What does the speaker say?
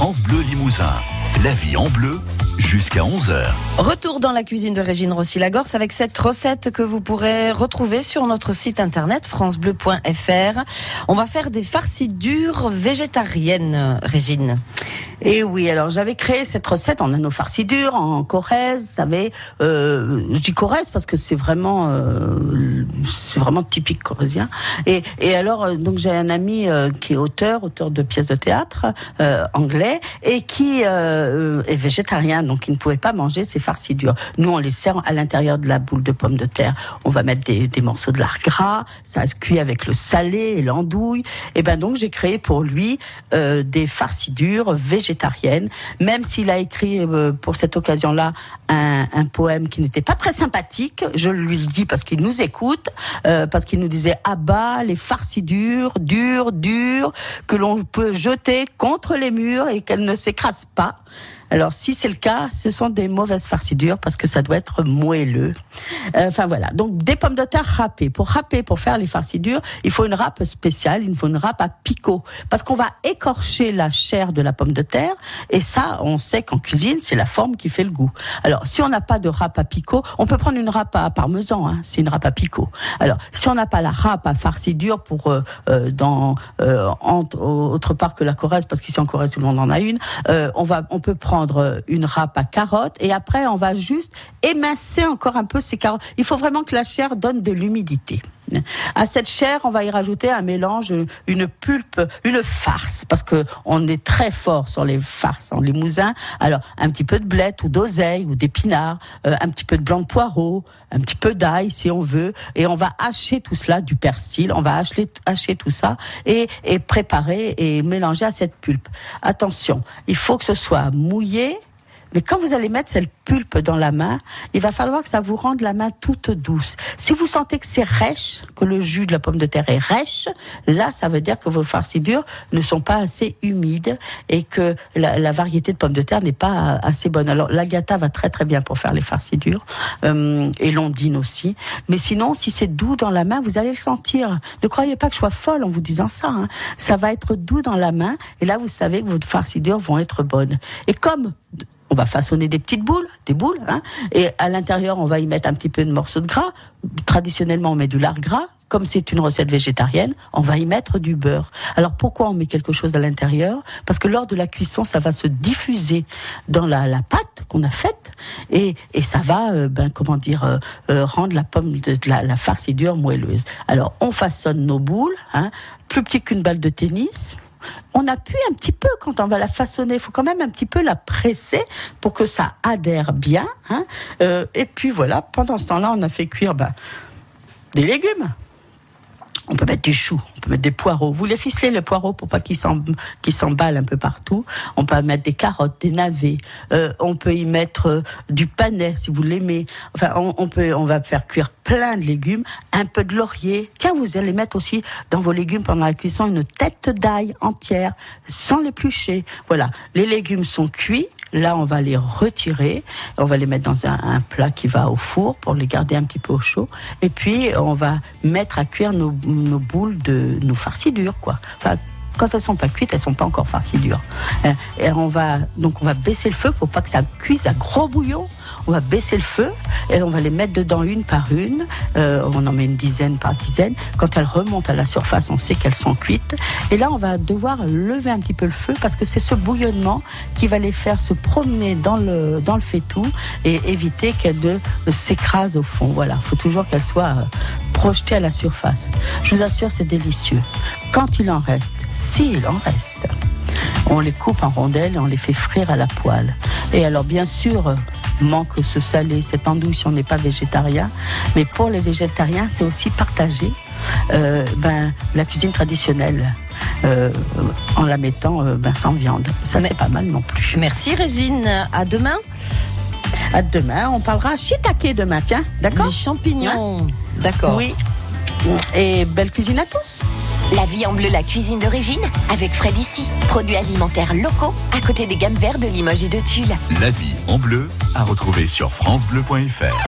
France Bleu Limousin. La vie en bleu jusqu'à 11h. Retour dans la cuisine de Régine Rossi-Lagorce avec cette recette que vous pourrez retrouver sur notre site internet francebleu.fr. On va faire des farcis dures végétariennes, Régine. Et oui, alors j'avais créé cette recette en anneau farci dur, en Corrèze, vous savez. Euh, je dis Corrèze parce que c'est vraiment, euh, c'est vraiment typique corrézien. Et, et alors, euh, donc j'ai un ami euh, qui est auteur, auteur de pièces de théâtre euh, anglais, et qui euh, est végétarien, donc il ne pouvait pas manger ces farcis durs. Nous, on les sert à l'intérieur de la boule de pommes de terre. On va mettre des, morceaux de lard gras, ça se cuit avec le salé et l'andouille. Et ben donc j'ai créé pour lui euh, des farcis durs végétariens végétarienne, même s'il a écrit euh, pour cette occasion-là un, poème qui n'était pas très sympathique. Je lui le dis parce qu'il nous écoute, euh, parce qu'il nous disait à bas les farcis durs, durs, durs, que l'on peut jeter contre les murs et qu'elles ne s'écrasent pas. Alors si c'est le cas, ce sont des mauvaises farcidures parce que ça doit être moelleux. Euh, enfin voilà, donc des pommes de terre râpées. Pour râper, pour faire les farcidures, il faut une râpe spéciale, il faut une râpe à picot parce qu'on va écorcher la chair de la pomme de terre et ça, on sait qu'en cuisine, c'est la forme qui fait le goût. Alors si on n'a pas de râpe à picot, on peut prendre une râpe à parmesan, hein, c'est une râpe à picot. Alors si on n'a pas la râpe à farcidure pour euh, euh, dans autre part que la Corrèze, parce qu'ici en Corrèze tout le monde en a une, on va, on peut prendre une râpe à carottes et après on va juste émincer encore un peu ces carottes. Il faut vraiment que la chair donne de l'humidité. À cette chair, on va y rajouter un mélange, une pulpe, une farce, parce que on est très fort sur les farces en limousin. Alors, un petit peu de blette ou d'oseille ou d'épinards, euh, un petit peu de blanc de poireau, un petit peu d'ail si on veut, et on va hacher tout cela, du persil, on va hacher, tout ça et préparer et mélanger à cette pulpe. Attention, il faut que ce soit mouillé, mais quand vous allez mettre cette pulpe dans la main, il va falloir que ça vous rende la main toute douce. Si vous sentez que c'est rêche, que le jus de la pomme de terre est rêche, là, ça veut dire que vos farcidures ne sont pas assez humides et que la, variété de pommes de terre n'est pas assez bonne. Alors, l'agata va très très bien pour faire les farcidures euh, et l'ondine aussi. Mais sinon, si c'est doux dans la main, vous allez le sentir. Ne croyez pas que je sois folle en vous disant ça. Hein. Ça va être doux dans la main et là, vous savez que vos farcidures vont être bonnes. Et comme on va façonner des petites boules, des boules, hein, et à l'intérieur, on va y mettre un petit peu de morceaux de gras. Traditionnellement, on met du lard gras. Comme c'est une recette végétarienne, on va y mettre du beurre. Alors pourquoi on met quelque chose à l'intérieur? Parce que lors de la cuisson, ça va se diffuser dans la, pâte qu'on a faite et, et ça va, euh, ben comment dire, euh, euh, rendre la pomme de, la, la farcidure moelleuse. Alors on façonne nos boules, hein, plus petites qu'une balle de tennis on appuie un petit peu quand on va la façonner. Il faut quand même un petit peu la presser pour que ça adhère bien. Hein. Euh, et puis voilà, pendant ce temps-là, on a fait cuire ben, des légumes. On peut mettre du chou, des poireaux. Vous les ficelez les poireaux pour pas qu'ils s'emballent un peu partout. On peut mettre des carottes, des navets. Euh, on peut y mettre euh, du panais si vous l'aimez. Enfin, on, on, peut, on va faire cuire plein de légumes, un peu de laurier. Tiens, vous allez mettre aussi dans vos légumes pendant la cuisson une tête d'ail entière, sans l'éplucher. Voilà, les légumes sont cuits. Là, on va les retirer. On va les mettre dans un, plat qui va au four pour les garder un petit peu au chaud. Et puis, on va mettre à cuire nos, boules de nos farcidures, quoi. Quand elles sont pas cuites, elles sont pas encore farcidures. Et on va donc on va baisser le feu pour pas que ça cuise à gros bouillon. On va baisser le feu et on va les mettre dedans une par une. Euh, on en met une dizaine par dizaine. Quand elles remontent à la surface, on sait qu'elles sont cuites. Et là, on va devoir lever un petit peu le feu parce que c'est ce bouillonnement qui va les faire se promener dans le dans le faitout et éviter qu'elles ne s'écrasent au fond. Voilà, faut toujours qu'elles soient projetées à la surface. Je vous assure, c'est délicieux. Quand il en reste, s'il en reste, on les coupe en rondelles et on les fait frire à la poêle. Et alors, bien sûr, manque ce salé, cette andouille si on n'est pas végétarien. Mais pour les végétariens, c'est aussi partager euh, ben, la cuisine traditionnelle. Euh, en la mettant euh, ben, sans viande. Ça, c'est pas mal non plus. Merci Régine. À demain. À demain. On parlera shiitake demain, tiens. D'accord Les champignons. Hein D'accord. Oui. Et belle cuisine à tous. La vie en bleu, la cuisine d'origine, avec Fred ici. Produits alimentaires locaux, à côté des gammes vertes de Limoges et de Tulle. La vie en bleu, à retrouver sur FranceBleu.fr.